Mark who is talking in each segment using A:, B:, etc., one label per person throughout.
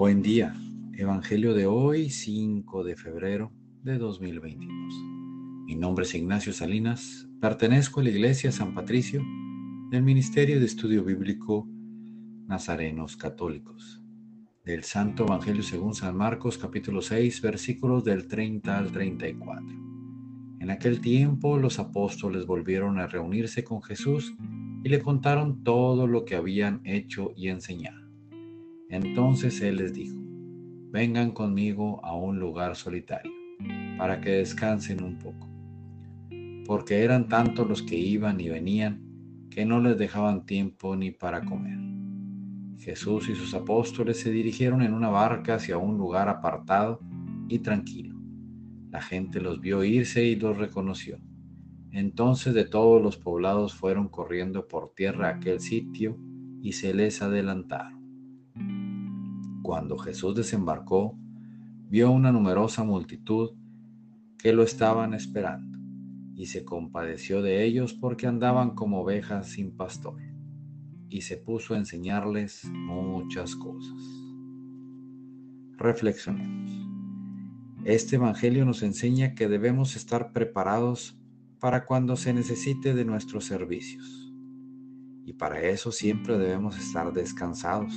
A: Buen día. Evangelio de hoy, 5 de febrero de 2022. Mi nombre es Ignacio Salinas. Pertenezco a la Iglesia San Patricio del Ministerio de Estudio Bíblico Nazarenos Católicos. Del Santo Evangelio según San Marcos capítulo 6 versículos del 30 al 34. En aquel tiempo los apóstoles volvieron a reunirse con Jesús y le contaron todo lo que habían hecho y enseñado. Entonces Él les dijo, vengan conmigo a un lugar solitario, para que descansen un poco, porque eran tantos los que iban y venían que no les dejaban tiempo ni para comer. Jesús y sus apóstoles se dirigieron en una barca hacia un lugar apartado y tranquilo. La gente los vio irse y los reconoció. Entonces de todos los poblados fueron corriendo por tierra a aquel sitio y se les adelantaron. Cuando Jesús desembarcó, vio una numerosa multitud que lo estaban esperando y se compadeció de ellos porque andaban como ovejas sin pastor y se puso a enseñarles muchas cosas. Reflexionemos. Este Evangelio nos enseña que debemos estar preparados para cuando se necesite de nuestros servicios. Y para eso siempre debemos estar descansados,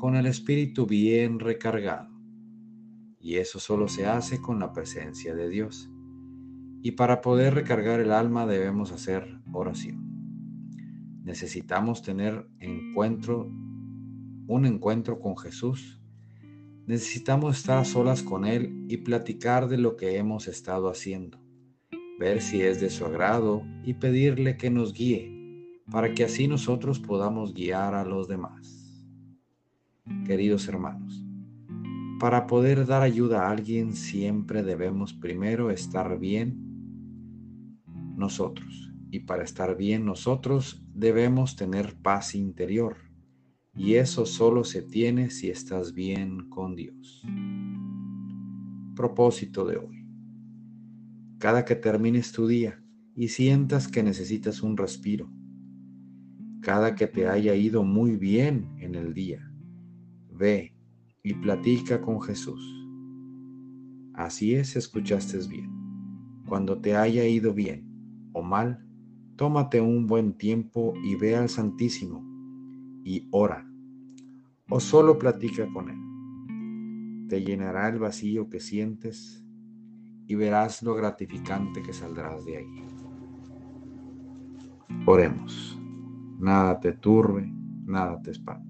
A: con el espíritu bien recargado. Y eso solo se hace con la presencia de Dios. Y para poder recargar el alma debemos hacer oración. Necesitamos tener encuentro, un encuentro con Jesús. Necesitamos estar a solas con Él y platicar de lo que hemos estado haciendo ver si es de su agrado y pedirle que nos guíe, para que así nosotros podamos guiar a los demás. Queridos hermanos, para poder dar ayuda a alguien siempre debemos primero estar bien nosotros. Y para estar bien nosotros debemos tener paz interior. Y eso solo se tiene si estás bien con Dios. Propósito de hoy cada que termines tu día y sientas que necesitas un respiro, cada que te haya ido muy bien en el día, ve y platica con Jesús. Así es, escuchaste bien. Cuando te haya ido bien o mal, tómate un buen tiempo y ve al Santísimo y ora. O solo platica con Él. Te llenará el vacío que sientes y verás lo gratificante que saldrás de ahí. Oremos. Nada te turbe, nada te espante.